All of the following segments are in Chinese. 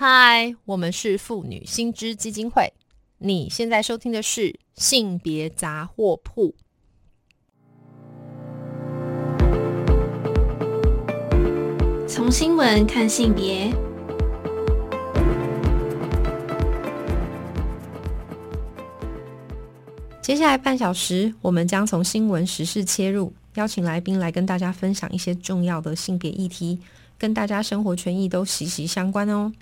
嗨，我们是妇女新知基金会。你现在收听的是性别杂货铺。从新闻看性别，接下来半小时，我们将从新闻时事切入，邀请来宾来跟大家分享一些重要的性别议题，跟大家生活权益都息息相关哦。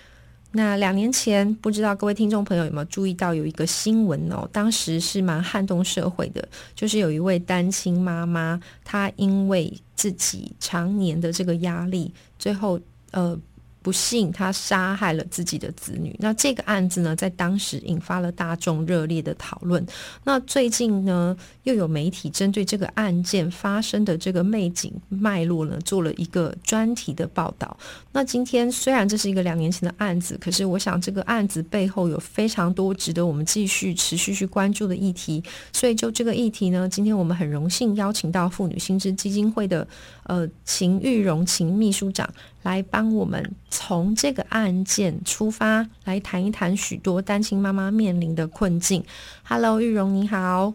那两年前，不知道各位听众朋友有没有注意到有一个新闻哦？当时是蛮撼动社会的，就是有一位单亲妈妈，她因为自己常年的这个压力，最后呃。不幸，他杀害了自己的子女。那这个案子呢，在当时引发了大众热烈的讨论。那最近呢，又有媒体针对这个案件发生的这个背景脉络呢，做了一个专题的报道。那今天虽然这是一个两年前的案子，可是我想这个案子背后有非常多值得我们继续持续去关注的议题。所以就这个议题呢，今天我们很荣幸邀请到妇女心知基金会的呃秦玉荣秦秘书长。来帮我们从这个案件出发，来谈一谈许多单亲妈妈面临的困境。Hello，玉荣你好，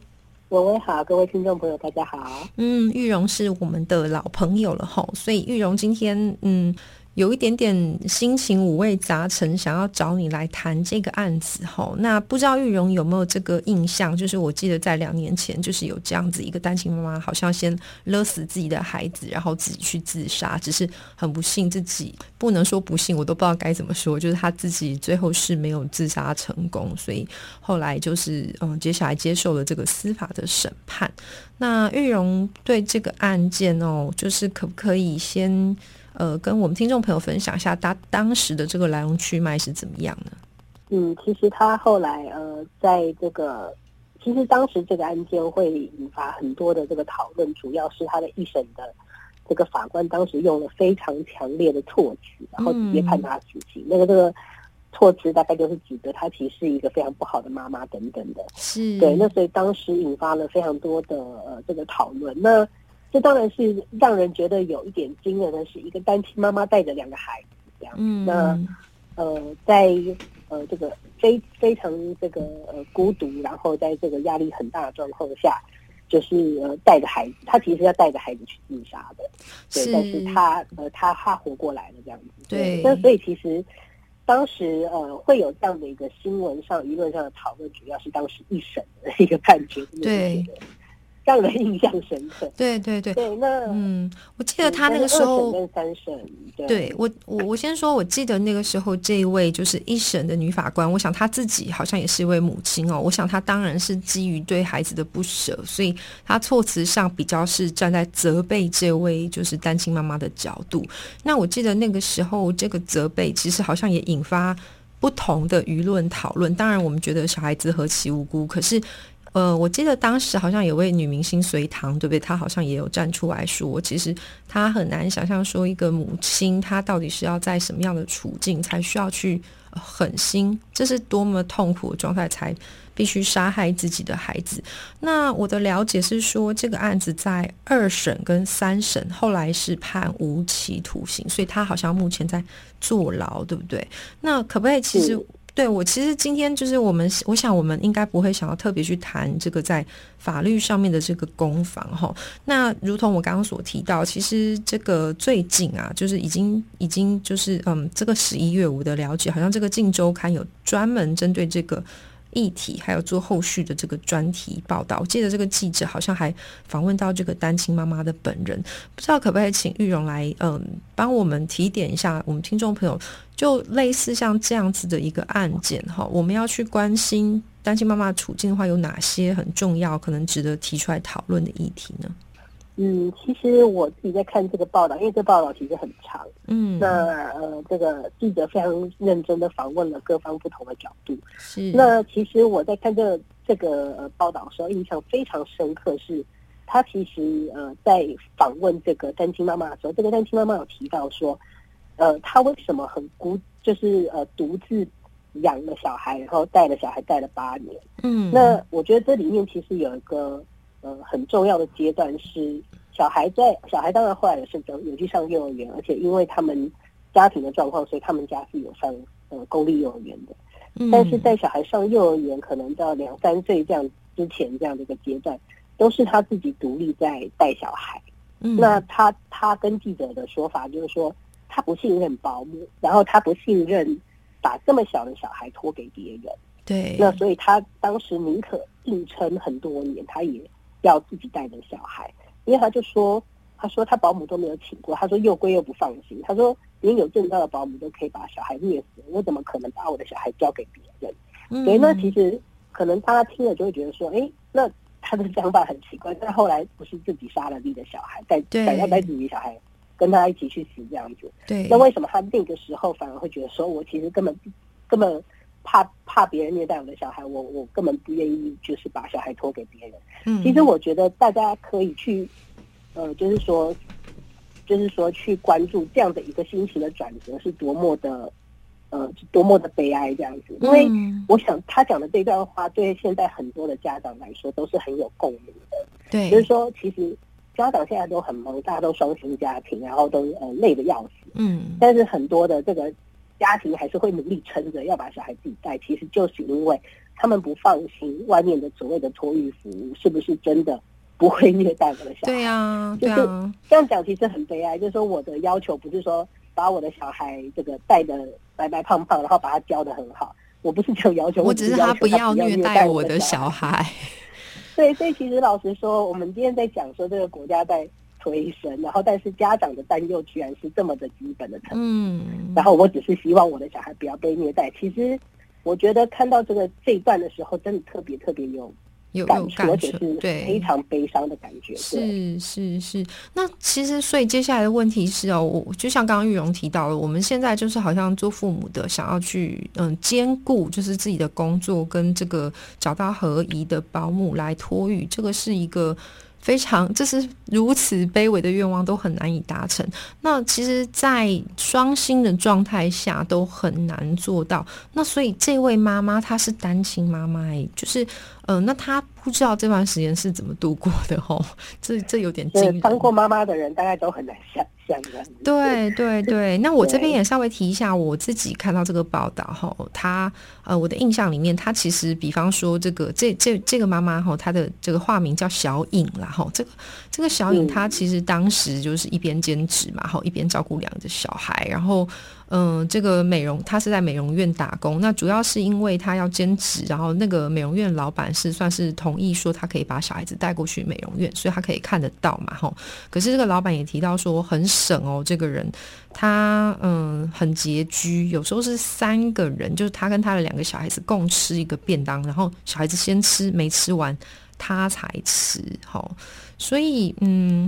文文好，各位听众朋友大家好。嗯，玉荣是我们的老朋友了吼，所以玉荣今天嗯。有一点点心情五味杂陈，想要找你来谈这个案子哈。那不知道玉荣有没有这个印象？就是我记得在两年前，就是有这样子一个单亲妈妈，好像先勒死自己的孩子，然后自己去自杀。只是很不幸，自己不能说不幸，我都不知道该怎么说。就是他自己最后是没有自杀成功，所以后来就是嗯，接下来接受了这个司法的审判。那玉荣对这个案件哦，就是可不可以先？呃，跟我们听众朋友分享一下，他当时的这个来龙去脉是怎么样呢？嗯，其实他后来呃，在这个，其实当时这个案件会引发很多的这个讨论，主要是他的一审的这个法官当时用了非常强烈的措辞，然后直接判他死刑。那个这个措辞大概就是指责他其实是一个非常不好的妈妈等等的。是对，那所以当时引发了非常多的呃这个讨论。那这当然是让人觉得有一点惊人的是，一个单亲妈妈带着两个孩子这样。嗯，那呃，在呃这个非非常这个呃孤独，然后在这个压力很大的状况下，就是呃带着孩子，他其实要带着孩子去自杀的。对，但是他呃他他活过来了这样子。对，那所以其实当时呃会有这样的一个新闻上舆论上的讨论，主要是当时一审的一个判决。对。让人印象深刻。对对对，对那嗯，我记得他那个时候跟三审，对我我我先说，我记得那个时候这一位就是一审的女法官，我想她自己好像也是一位母亲哦。我想她当然是基于对孩子的不舍，所以她措辞上比较是站在责备这位就是单亲妈妈的角度。那我记得那个时候这个责备其实好像也引发不同的舆论讨论。当然，我们觉得小孩子何其无辜，可是。呃，我记得当时好像有位女明星隋唐，对不对？她好像也有站出来说，其实她很难想象说一个母亲，她到底是要在什么样的处境才需要去狠心，这是多么痛苦的状态才必须杀害自己的孩子。那我的了解是说，这个案子在二审跟三审后来是判无期徒刑，所以他好像目前在坐牢，对不对？那可不可以其实？对我其实今天就是我们，我想我们应该不会想要特别去谈这个在法律上面的这个攻防哈。那如同我刚刚所提到，其实这个最近啊，就是已经已经就是嗯，这个十一月我的了解，好像这个《镜周刊》有专门针对这个。议题还有做后续的这个专题报道，我记得这个记者好像还访问到这个单亲妈妈的本人，不知道可不可以请玉荣来嗯帮我们提点一下我们听众朋友，就类似像这样子的一个案件哈，我们要去关心单亲妈妈处境的话，有哪些很重要可能值得提出来讨论的议题呢？嗯，其实我自己在看这个报道，因为这报道其实很长。嗯，那呃，这个记者非常认真的访问了各方不同的角度。是。那其实我在看这这个呃报道的时候，印象非常深刻，是他其实呃在访问这个单亲妈妈的时候，这个单亲妈妈有提到说，呃，他为什么很孤，就是呃独自养了小孩，然后带了小孩带了八年。嗯。那我觉得这里面其实有一个。呃，很重要的阶段是小孩在小孩当然后来也是有有去上幼儿园，而且因为他们家庭的状况，所以他们家是有上呃公立幼儿园的，但是在小孩上幼儿园可能到两三岁这样之前这样的一个阶段，都是他自己独立在带小孩。那他他跟记者的说法就是说，他不信任保姆，然后他不信任把这么小的小孩托给别人。对，那所以他当时宁可硬撑很多年，他也要自己带的小孩，因为他就说，他说他保姆都没有请过，他说又贵又不放心，他说连有证照的保姆都可以把小孩虐死，我怎么可能把我的小孩交给别人？所以那其实可能大家听了就会觉得说，哎，那。他的想法很奇怪，但后来不是自己杀了自己的小孩，带想要带自己小孩跟他一起去死这样子。对，那为什么他那个时候反而会觉得说，我其实根本根本怕怕别人虐待我的小孩，我我根本不愿意就是把小孩托给别人。嗯，其实我觉得大家可以去，呃，就是说，就是说去关注这样的一个心情的转折是多么的。呃，多么的悲哀这样子，因为我想他讲的这段话，对现在很多的家长来说都是很有共鸣的。对，就是说，其实家长现在都很忙，大家都双薪家庭，然后都呃累得要死。嗯，但是很多的这个家庭还是会努力撑着要把小孩自己带，其实就是因为他们不放心外面的所谓的托育服务是不是真的不会虐待我的小孩。对呀，就是这样讲，其实很悲哀。就是说，我的要求不是说。把我的小孩这个带的白白胖胖，然后把他教的很好。我不是这种要求，我只是他不要虐待我的小孩。对，所以其实老实说，我们今天在讲说这个国家在推升，然后但是家长的担忧居然是这么的基本的层面。嗯，然后我只是希望我的小孩不要被虐待。其实我觉得看到这个这一段的时候，真的特别特别有。有有感觉，对，非常悲伤的感觉。是是是，那其实所以接下来的问题是哦，我就像刚刚玉荣提到了，我们现在就是好像做父母的想要去嗯兼顾，就是自己的工作跟这个找到合宜的保姆来托育，这个是一个。非常，这是如此卑微的愿望都很难以达成。那其实，在双薪的状态下都很难做到。那所以，这位妈妈她是单亲妈妈，就是，嗯，那他不知道这段时间是怎么度过的吼。这这有点惊人。当过妈妈的人，大概都很难想象。对对 对，那我这边也稍微提一下，我自己看到这个报道哈，他呃，我的印象里面，他其实比方说这个这这这个妈妈哈，她的这个化名叫小颖啦哈，这个这个小颖她其实当时就是一边兼职嘛，哈，一边照顾两个小孩，然后。嗯，这个美容，他是在美容院打工。那主要是因为他要兼职，然后那个美容院老板是算是同意说他可以把小孩子带过去美容院，所以他可以看得到嘛，吼。可是这个老板也提到说很省哦，这个人他嗯很拮据，有时候是三个人，就是他跟他的两个小孩子共吃一个便当，然后小孩子先吃没吃完，他才吃，吼。所以嗯，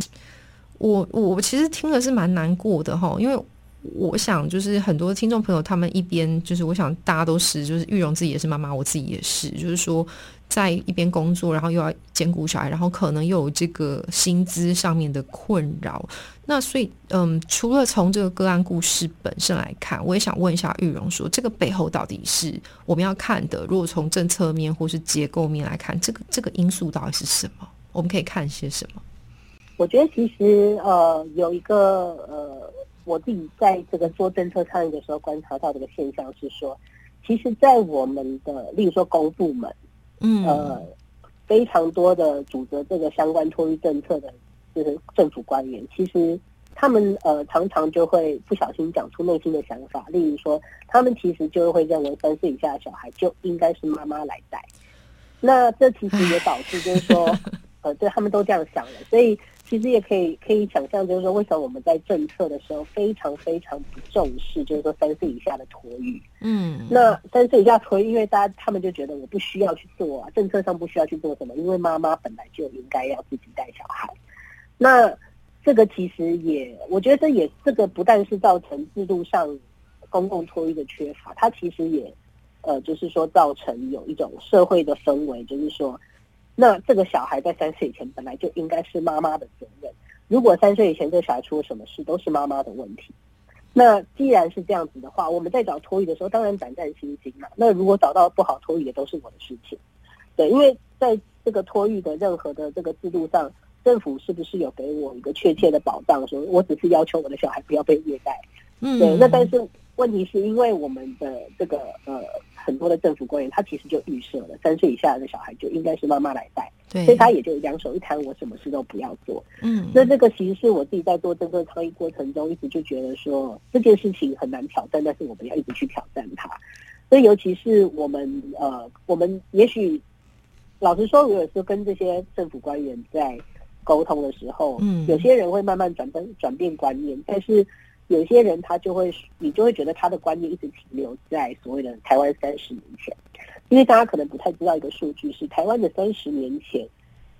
我我其实听了是蛮难过的哈，因为。我想，就是很多听众朋友，他们一边就是，我想大家都是，就是玉荣自己也是妈妈，我自己也是，就是说，在一边工作，然后又要兼顾小孩，然后可能又有这个薪资上面的困扰。那所以，嗯，除了从这个个案故事本身来看，我也想问一下玉荣，说这个背后到底是我们要看的？如果从政策面或是结构面来看，这个这个因素到底是什么？我们可以看些什么？我觉得其实呃，有一个呃。我自己在这个做政策倡议的时候，观察到这个现象是说，其实，在我们的，例如说公部门，嗯，呃，非常多的主责这个相关托育政策的，就是政府官员，其实他们呃常常就会不小心讲出内心的想法，例如说，他们其实就会认为三岁以下的小孩就应该是妈妈来带，那这其实也导致就是说，呃，对他们都这样想了，所以。其实也可以可以想象，就是说，为什么我们在政策的时候非常非常不重视，就是说三岁以下的托育。嗯，那三岁以下托育，因为大家他们就觉得我不需要去做啊，政策上不需要去做什么，因为妈妈本来就应该要自己带小孩。那这个其实也，我觉得这也这个不但是造成制度上公共托育的缺乏，它其实也呃，就是说造成有一种社会的氛围，就是说。那这个小孩在三岁以前本来就应该是妈妈的责任。如果三岁以前这个小孩出了什么事，都是妈妈的问题。那既然是这样子的话，我们在找托育的时候，当然胆战心惊嘛。那如果找到不好托育，也都是我的事情。对，因为在这个托育的任何的这个制度上，政府是不是有给我一个确切的保障，说我只是要求我的小孩不要被虐待？嗯，对。那但是问题是因为我们的这个呃很多的政府官员，他其实就预设了三岁以下的小孩就应该是妈妈来带，对，所以他也就两手一摊，我什么事都不要做。嗯，那这个其实是我自己在做政策倡议过程中，一直就觉得说这件事情很难挑战，但是我们要一直去挑战它。所以尤其是我们呃，我们也许老实说，如果是跟这些政府官员在沟通的时候，嗯，有些人会慢慢转变转变观念，但是。有些人他就会，你就会觉得他的观念一直停留在所谓的台湾三十年前，因为大家可能不太知道一个数据是台湾的三十年前，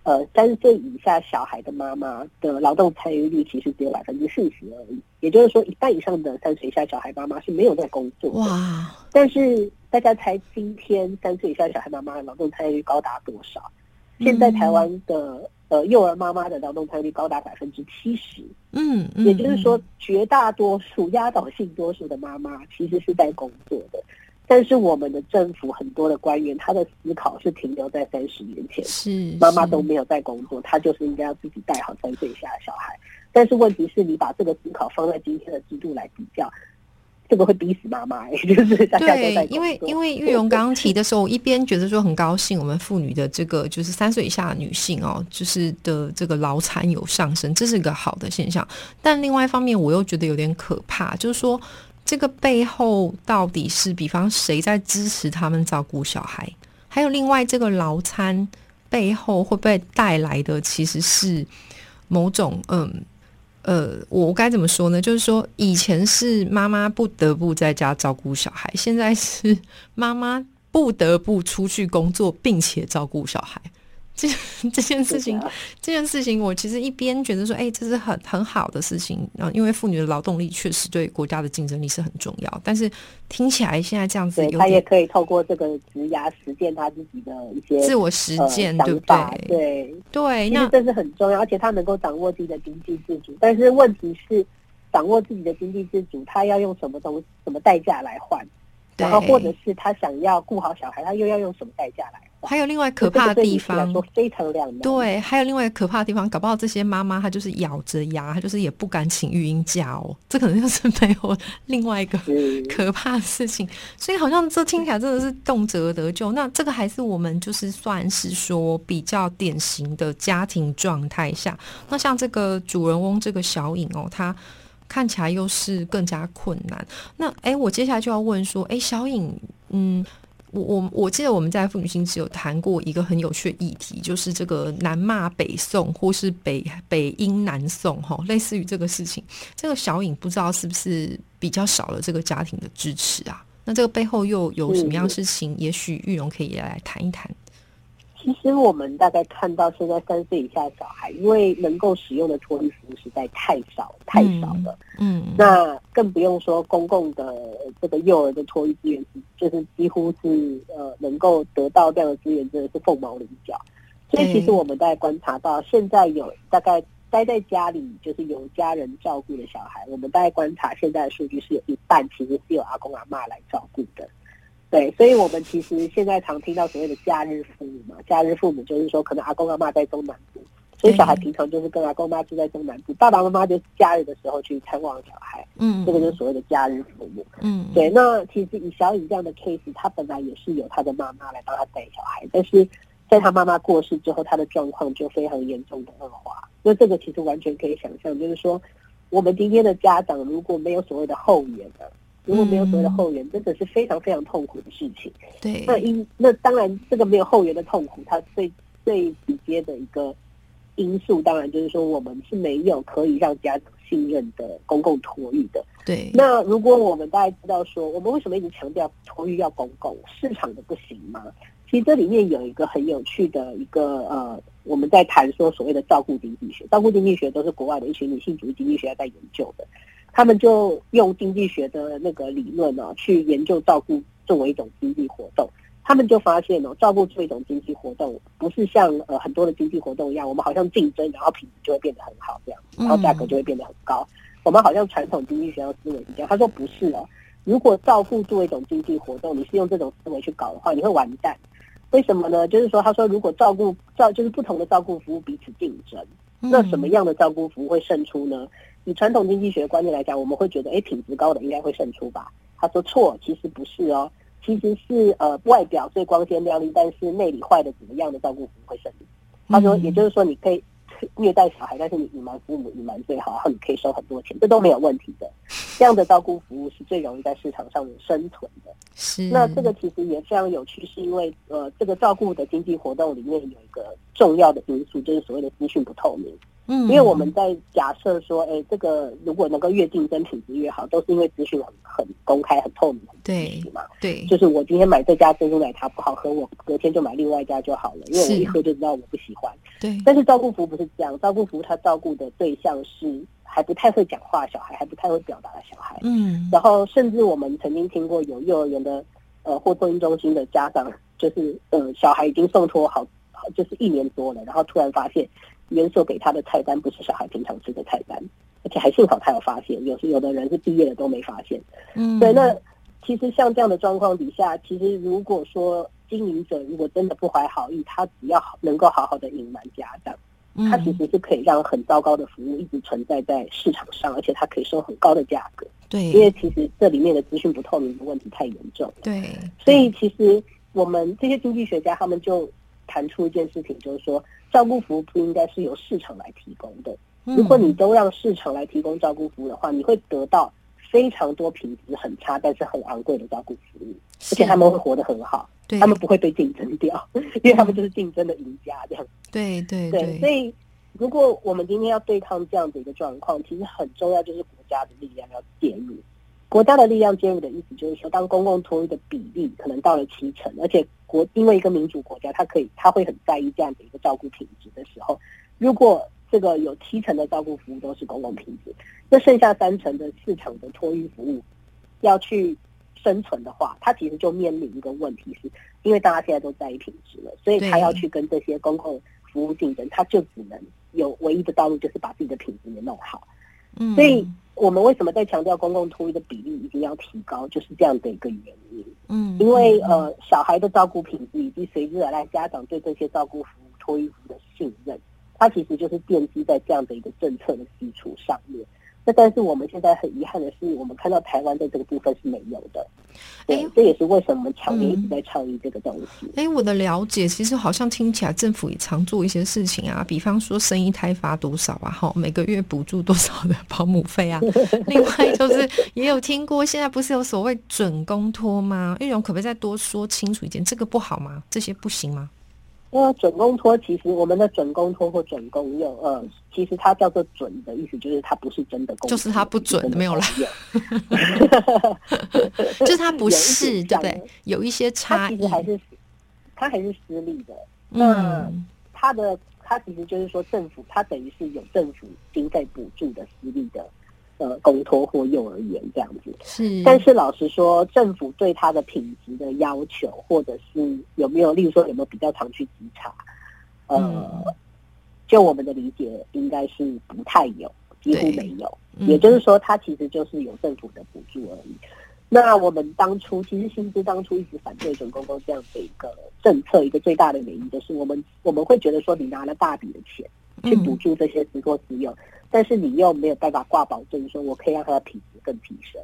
呃，三岁以下小孩的妈妈的劳动参与率其实只有百分之四十而已，也就是说一半以上的三岁以下小孩妈妈是没有在工作。哇！但是大家猜今天三岁以下小孩妈妈的劳动参与率高达多少？现在台湾的。呃，幼儿妈妈的劳动参与率高达百分之七十，嗯，也就是说，绝大多数、压倒性多数的妈妈其实是在工作的，但是我们的政府很多的官员，他的思考是停留在三十年前，是妈妈都没有在工作，他就是应该要自己带好三岁以下的小孩，但是问题是你把这个思考放在今天的制度来比较。这个会逼死妈妈，就是大家都在因为因为玉荣刚刚提的时候，我一边觉得说很高兴，我们妇女的这个就是三岁以下的女性哦，就是的这个劳产有上升，这是一个好的现象。但另外一方面，我又觉得有点可怕，就是说这个背后到底是比方谁在支持他们照顾小孩？还有另外这个劳餐背后会不会带来的其实是某种嗯。呃，我该怎么说呢？就是说，以前是妈妈不得不在家照顾小孩，现在是妈妈不得不出去工作，并且照顾小孩。这 这件事情，这件事情，我其实一边觉得说，哎，这是很很好的事情啊，因为妇女的劳动力确实对国家的竞争力是很重要。但是听起来现在这样子，他也可以透过这个职涯实践他自己的一些自我实践，对不对？对对，其实这是很重要，而且他能够掌握自己的经济自主。但是问题是，掌握自己的经济自主，他要用什么东什么代价来换？然后或者是他想要顾好小孩，他又要用什么代价来？还有另外可怕的地方。对，还有另外可怕的地方，搞不好这些妈妈她就是咬着牙，她就是也不敢请育婴假哦。这可能就是没有另外一个可怕的事情。所以好像这听起来真的是动辄得救。那这个还是我们就是算是说比较典型的家庭状态下。那像这个主人翁这个小颖哦，她看起来又是更加困难。那哎，我接下来就要问说，哎，小颖，嗯。我我我记得我们在父女心只有谈过一个很有趣的议题，就是这个南骂北宋或是北北英南宋哈，类似于这个事情。这个小颖不知道是不是比较少了这个家庭的支持啊？那这个背后又有什么样事情？也许玉荣可以来谈一谈。其实我们大概看到现在三岁以下的小孩，因为能够使用的托育服务实在太少太少了。嗯，那更不用说公共的这个幼儿的托育资源，就是几乎是呃能够得到这样的资源，真的是凤毛麟角。所以其实我们在观察到，现在有大概待在家里就是有家人照顾的小孩，我们大概观察现在的数据是有一半其实是有阿公阿妈来照顾的。对，所以我们其实现在常听到所谓的假日父母嘛，假日父母就是说，可能阿公阿妈在中南部，所以小孩平常就是跟阿公妈住在中南部，爸爸妈妈就假日的时候去探望小孩，嗯，这个就是所谓的假日父母，嗯，对。那其实以小颖这样的 case，他本来也是有他的妈妈来帮他带小孩，但是在他妈妈过世之后，他的状况就非常严重的恶化。那这个其实完全可以想象，就是说，我们今天的家长如果没有所谓的后援的。如果没有所谓的后援，真的是非常非常痛苦的事情。对，那因那当然，这个没有后援的痛苦，它最最直接的一个因素，当然就是说，我们是没有可以让家长信任的公共托育的。对，那如果我们大家知道说，我们为什么一直强调托育要公共，市场的不行吗？其实这里面有一个很有趣的一个呃，我们在谈说所谓的照顾经济学，照顾经济学都是国外的一群女性主义经济学家在研究的。他们就用经济学的那个理论呢，去研究照顾作为一种经济活动。他们就发现哦，照顾作为一种经济活动，不是像呃很多的经济活动一样，我们好像竞争，然后品质就会变得很好这样，然后价格就会变得很高。我们好像传统经济学的思维是这样。他说不是哦，如果照顾作为一种经济活动，你是用这种思维去搞的话，你会完蛋。为什么呢？就是说，他说如果照顾照就是不同的照顾服务彼此竞争，那什么样的照顾服务会胜出呢？以传统经济学观念来讲，我们会觉得，哎，品质高的应该会胜出吧？他说错，其实不是哦，其实是呃外表最光鲜亮丽，但是内里坏的怎么样的照顾服务会胜利。他说，也就是说你可以。虐待小孩，但是你隐瞒父母，隐瞒最好，然后你可以收很多钱，这都没有问题的。这样的照顾服务是最容易在市场上生存的。是，那这个其实也非常有趣，是因为呃，这个照顾的经济活动里面有一个重要的因素，就是所谓的资讯不透明。嗯，因为我们在假设说，哎，这个如果能够越竞争，品质越好，都是因为资讯很很公开、很透明、很对嘛？对，就是我今天买这家珍珠奶茶不好喝，我隔天就买另外一家就好了，因为我一喝就知道我不喜欢。对，但是照顾服务不是这样，照顾服务他照顾的对象是还不太会讲话小孩，还不太会表达的小孩。嗯，然后甚至我们曾经听过有幼儿园的呃或托婴中心的家长，就是呃小孩已经送托好好就是一年多了，然后突然发现。元首给他的菜单不是小孩平常吃的菜单，而且还幸好他有发现，有时有的人是毕业了都没发现。嗯，对。那其实像这样的状况底下，其实如果说经营者如果真的不怀好意，他只要能够好好的隐瞒家长，他其实是可以让很糟糕的服务一直存在在市场上，而且他可以收很高的价格。对，因为其实这里面的资讯不透明的问题太严重。对，所以其实我们这些经济学家他们就。谈出一件事情，就是说，照顾服务不应该是由市场来提供的。如果你都让市场来提供照顾服务的话，你会得到非常多品质很差但是很昂贵的照顾服务，而且他们会活得很好，他们不会被竞争掉，因为他们就是竞争的赢家。这样，对对对。所以，如果我们今天要对抗这样的一个状况，其实很重要就是国家的力量要介入。国家的力量介入的意思就是说，当公共托育的比例可能到了七成，而且国因为一个民主国家，它可以他会很在意这样的一个照顾品质的时候，如果这个有七成的照顾服务都是公共品质，那剩下三成的市场的托育服务要去生存的话，它其实就面临一个问题，是因为大家现在都在意品质了，所以他要去跟这些公共服务竞争，他就只能有唯一的道路，就是把自己的品质给弄好。嗯，所以。我们为什么在强调公共托育的比例一定要提高？就是这样的一个原因。嗯，因为呃，小孩的照顾品质以及随之而来家长对这些照顾服务托育服务的信任，它其实就是奠基在这样的一个政策的基础上面。那但是我们现在很遗憾的是，我们看到台湾在这个部分是没有的。哎，这也是为什么我们强烈一直在倡议这个东西。哎，我的了解其实好像听起来政府也常做一些事情啊，比方说生一胎发多少啊，哈，每个月补助多少的保姆费啊。另外就是也有听过，现在不是有所谓准公托吗？玉荣可不可以再多说清楚一点？这个不好吗？这些不行吗？那准公托其实我们的准公托或准公用，呃，其实它叫做准的意思，就是它不是真的公，就是它不准，没有啦，就是它不是，对不对？有一些差异，还是它还是私立的。那它的它其实就是说，政府它等于是有政府经费补助的私立的。呃，公托或幼儿园这样子是，但是老实说，政府对它的品质的要求，或者是有没有，例如说有没有比较常去稽查，呃，就我们的理解，应该是不太有，几乎没有。也就是说，它其实就是有政府的补助而已。那我们当初其实薪资当初一直反对准公公这样的一个政策，一个最大的原因就是我们我们会觉得说，你拿了大笔的钱去补助这些私托私用。但是你又没有办法挂保证，说我可以让他的品质更提升，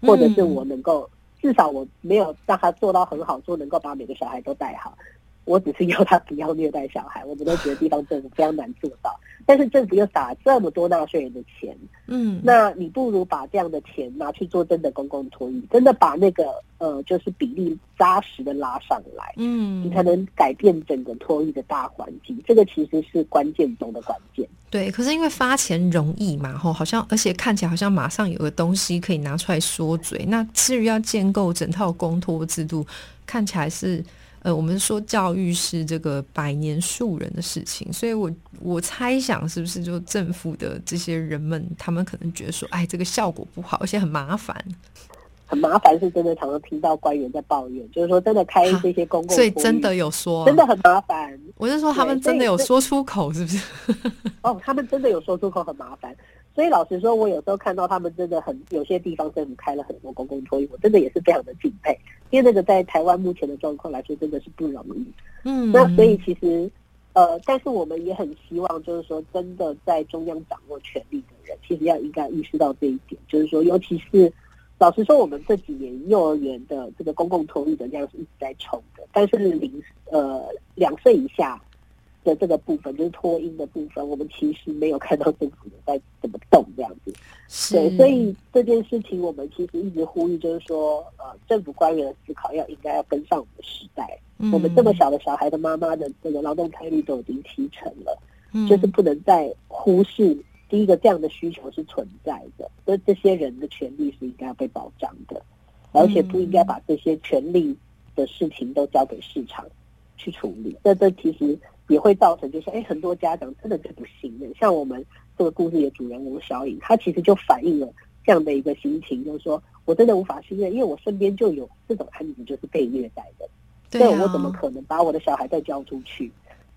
或者是我能够至少我没有让他做到很好，说能够把每个小孩都带好。我只是要他不要虐待小孩，我们都觉得地方政府非常难做到。但是政府又打这么多纳税人的钱，嗯，那你不如把这样的钱拿去做真的公共托育，真的把那个呃，就是比例扎实的拉上来，嗯，你才能改变整个托育的大环境。这个其实是关键中的关键。对，可是因为发钱容易嘛，吼，好像而且看起来好像马上有个东西可以拿出来说嘴。那至于要建构整套公托制度，看起来是。呃，我们说教育是这个百年树人的事情，所以我我猜想是不是就政府的这些人们，他们可能觉得说，哎，这个效果不好，而且很麻烦，很麻烦，是真的常常听到官员在抱怨，就是说真的开这些公共，所以真的有说，真的很麻烦。我是说他们真的有说出口，是不是？哦，他们真的有说出口，很麻烦。所以老实说，我有时候看到他们真的很有些地方政府开了很多公共托育，我真的也是非常的敬佩，因为那个在台湾目前的状况来说，真的是不容易。嗯，那所以其实，呃，但是我们也很希望，就是说，真的在中央掌握权力的人，其实要应该意识到这一点，就是说，尤其是老实说，我们这几年幼儿园的这个公共托育的量是一直在冲的，但是零呃两岁以下的这个部分，就是脱音的部分，我们其实没有看到政府在怎么动这样子。对，所以这件事情我们其实一直呼吁，就是说，呃，政府官员的思考要应该要跟上我们的时代。我们这么小的小孩的妈妈的这个劳动参与率都已经提成了，就是不能再忽视。第一个，这样的需求是存在的，所以这些人的权利是应该要被保障的，而且不应该把这些权利的事情都交给市场去处理。这这其实也会造成，就是哎，很多家长真的是不信任。像我们这个故事的主人翁小颖，她其实就反映了这样的一个心情，就是说我真的无法信任，因为我身边就有这种案子，就是被虐待的，所以我怎么可能把我的小孩再交出去？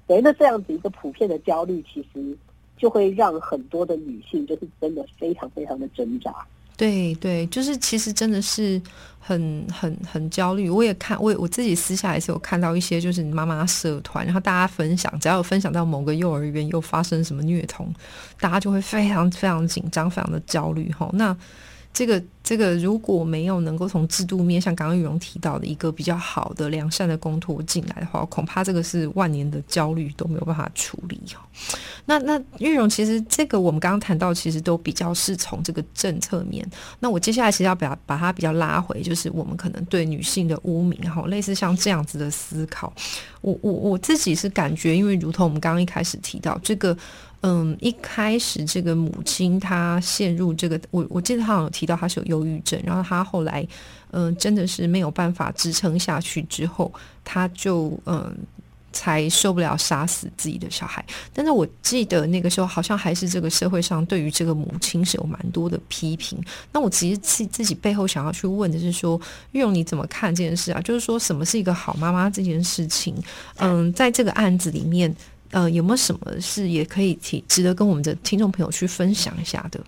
对，那这样子一个普遍的焦虑，其实。就会让很多的女性就是真的非常非常的挣扎。对对，就是其实真的是很很很焦虑。我也看我我自己私下也是有看到一些就是妈妈社团，然后大家分享，只要有分享到某个幼儿园又发生什么虐童，大家就会非常非常紧张，非常的焦虑。吼，那。这个这个如果没有能够从制度面，像刚刚玉荣提到的一个比较好的良善的公托进来的话，恐怕这个是万年的焦虑都没有办法处理哈。那那玉荣其实这个我们刚刚谈到，其实都比较是从这个政策面。那我接下来其实要把把它比较拉回，就是我们可能对女性的污名哈，类似像这样子的思考。我我我自己是感觉，因为如同我们刚刚一开始提到这个。嗯，一开始这个母亲她陷入这个，我我记得她好像有提到她是有忧郁症，然后她后来嗯真的是没有办法支撑下去之后，她就嗯才受不了杀死自己的小孩。但是我记得那个时候好像还是这个社会上对于这个母亲是有蛮多的批评。那我其实自自己背后想要去问的是说，玉荣你怎么看这件事啊？就是说什么是一个好妈妈这件事情？嗯，在这个案子里面。呃，有没有什么是也可以提值得跟我们的听众朋友去分享一下的？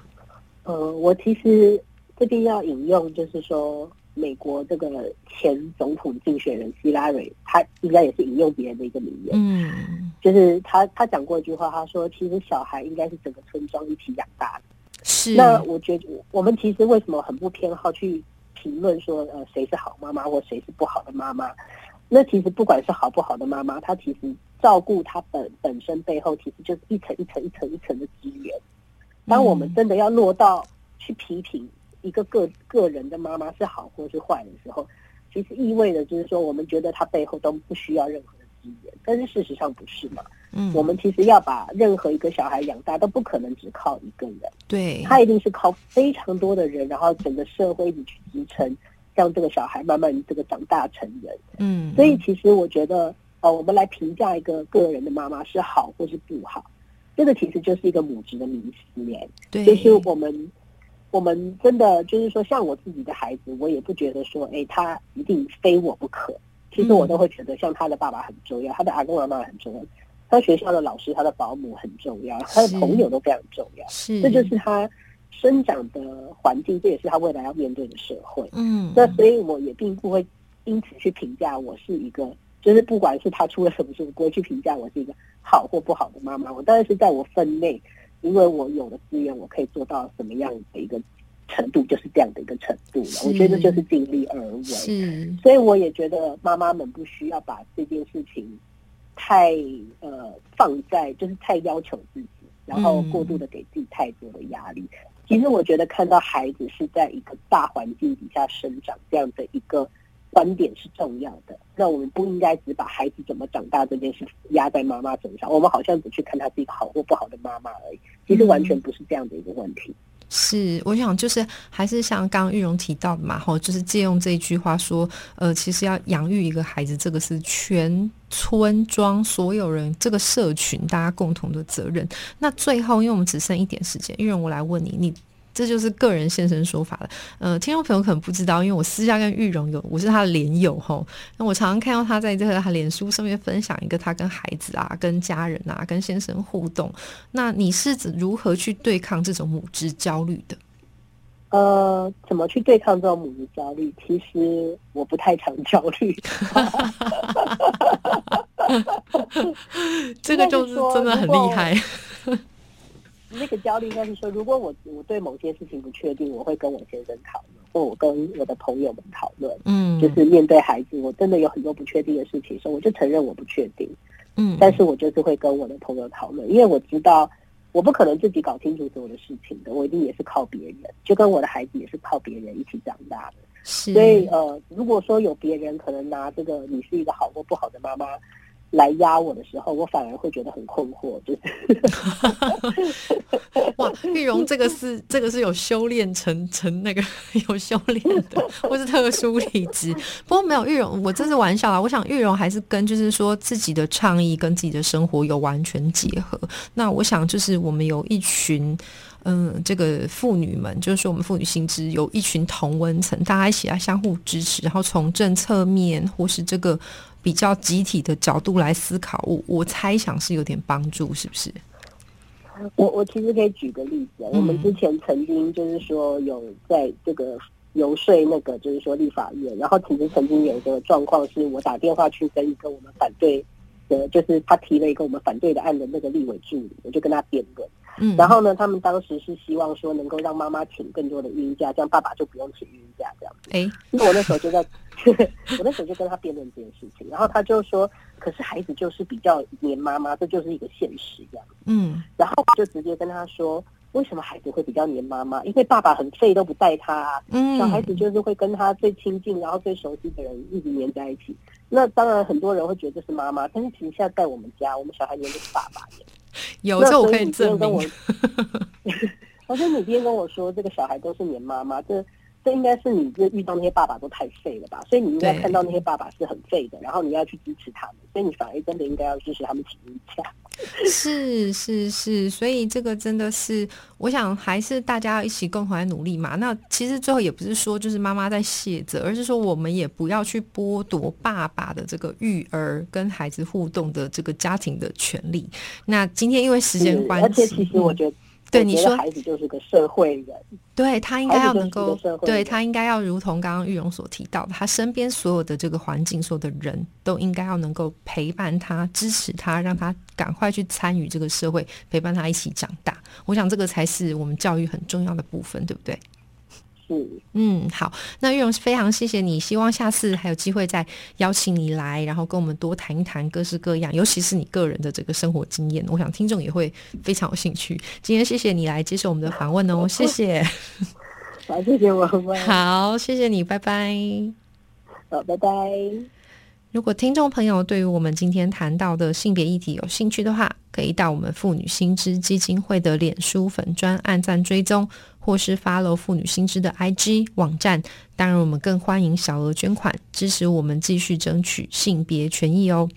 呃，我其实这边要引用，就是说美国这个前总统竞选人希拉蕊，他应该也是引用别人的一个名言，嗯，就是他他讲过一句话，他说：“其实小孩应该是整个村庄一起养大的。”是。那我觉得我们其实为什么很不偏好去评论说呃谁是好妈妈或谁是不好的妈妈？那其实不管是好不好的妈妈，她其实照顾他本本身背后，其实就是一层一层一层一层的资源。当我们真的要落到去批评一个个个人的妈妈是好或是坏的时候，其实意味着就是说，我们觉得她背后都不需要任何的资源，但是事实上不是嘛？嗯，我们其实要把任何一个小孩养大，都不可能只靠一个人，对，他一定是靠非常多的人，然后整个社会一起去支撑。让这个小孩慢慢这个长大成人，嗯，所以其实我觉得，呃，我们来评价一个个人的妈妈是好或是不好，这个其实就是一个母职的迷思耶。对，就是我们，我们真的就是说，像我自己的孩子，我也不觉得说，哎，他一定非我不可。其实我都会觉得，像他的爸爸很重要，他的阿公阿妈很重要，他学校的老师、他的保姆很重要，他的朋友都非常重要。是，这就是他。生长的环境，这也是他未来要面对的社会。嗯，那所以我也并不会因此去评价我是一个，就是不管是他出了什么事，不会去评价我是一个好或不好的妈妈。我当然是在我分内，因为我有了资源，我可以做到什么样的一个程度，就是这样的一个程度了。我觉得就是尽力而为。是，所以我也觉得妈妈们不需要把这件事情太呃放在，就是太要求自己，然后过度的给自己太多的压力。其实我觉得看到孩子是在一个大环境底下生长，这样的一个观点是重要的。那我们不应该只把孩子怎么长大这件事压在妈妈身上，我们好像只去看他是一个好或不好的妈妈而已。其实完全不是这样的一个问题。是，我想就是还是像刚刚玉荣提到的嘛，吼，就是借用这一句话说，呃，其实要养育一个孩子，这个是全村庄所有人这个社群大家共同的责任。那最后，因为我们只剩一点时间，玉荣，我来问你，你。这就是个人现身说法了。呃，听众朋友可能不知道，因为我私下跟玉荣有，我是他的连友吼。那我常常看到他在这个他脸书上面分享一个他跟孩子啊、跟家人啊、跟先生互动。那你是如何去对抗这种母职焦虑的？呃，怎么去对抗这种母职焦虑？其实我不太常焦虑。这个就是真的很厉害。那个焦虑应该是说，如果我我对某些事情不确定，我会跟我先生讨论，或，我跟我的朋友们讨论，嗯，就是面对孩子，我真的有很多不确定的事情，所以我就承认我不确定，嗯，但是我就是会跟我的朋友讨论，因为我知道我不可能自己搞清楚所有的事情的，我一定也是靠别人，就跟我的孩子也是靠别人一起长大的，所以呃，如果说有别人可能拿这个你是一个好或不好的妈妈。来压我的时候，我反而会觉得很困惑，就是，哇，玉荣这个是这个是有修炼成成那个 有修炼的，或是特殊体质。不过没有玉荣，我这是玩笑啊。我想玉荣还是跟就是说自己的倡议跟自己的生活有完全结合。那我想就是我们有一群嗯，这个妇女们，就是说我们妇女心知有一群同温层，大家一起来相互支持，然后从政策面或是这个。比较集体的角度来思考，我我猜想是有点帮助，是不是？我我其实可以举个例子，我们之前曾经就是说有在这个游说那个就是说立法院，然后其实曾经有一个状况，是我打电话去跟一个我们反对的，就是他提了一个我们反对的案的那个立委助理，我就跟他辩论。嗯，然后呢，他们当时是希望说能够让妈妈请更多的孕假，这样爸爸就不用请孕假这样。哎，那我那时候就在，我那时候就跟他辩论这件事情，然后他就说，可是孩子就是比较黏妈妈，这就是一个现实这样。嗯，然后我就直接跟他说，为什么孩子会比较黏妈妈？因为爸爸很废都不带他，嗯，小孩子就是会跟他最亲近，然后最熟悉的人一直黏在一起。那当然很多人会觉得是妈妈，但是其实现在在我们家，我们小孩黏的是爸爸有这我可以证明。我 说你今天跟我说这个小孩都是你妈妈，这这应该是你这遇到那些爸爸都太废了吧？所以你应该看到那些爸爸是很废的，然后你要去支持他们，所以你反而真的应该要支持他们请假。是是是，所以这个真的是，我想还是大家要一起共同来努力嘛。那其实最后也不是说就是妈妈在卸责，而是说我们也不要去剥夺爸爸的这个育儿跟孩子互动的这个家庭的权利。那今天因为时间关系，而且其实我觉得。对你说，孩子就是个社会人，对他应该要能够，对他应该要如同刚刚玉荣所提到的，他身边所有的这个环境，所有的人都应该要能够陪伴他、支持他，让他赶快去参与这个社会，陪伴他一起长大。我想这个才是我们教育很重要的部分，对不对？嗯嗯，好，那玉荣非常谢谢你，希望下次还有机会再邀请你来，然后跟我们多谈一谈各式各样，尤其是你个人的这个生活经验，我想听众也会非常有兴趣。今天谢谢你来接受我们的访问哦，谢谢。好，谢谢我们。好，谢谢你，拜拜。好，拜拜。如果听众朋友对于我们今天谈到的性别议题有兴趣的话，可以到我们妇女新知基金会的脸书粉专按赞追踪。或是 follow 妇女新知的 IG 网站，当然我们更欢迎小额捐款支持我们继续争取性别权益哦。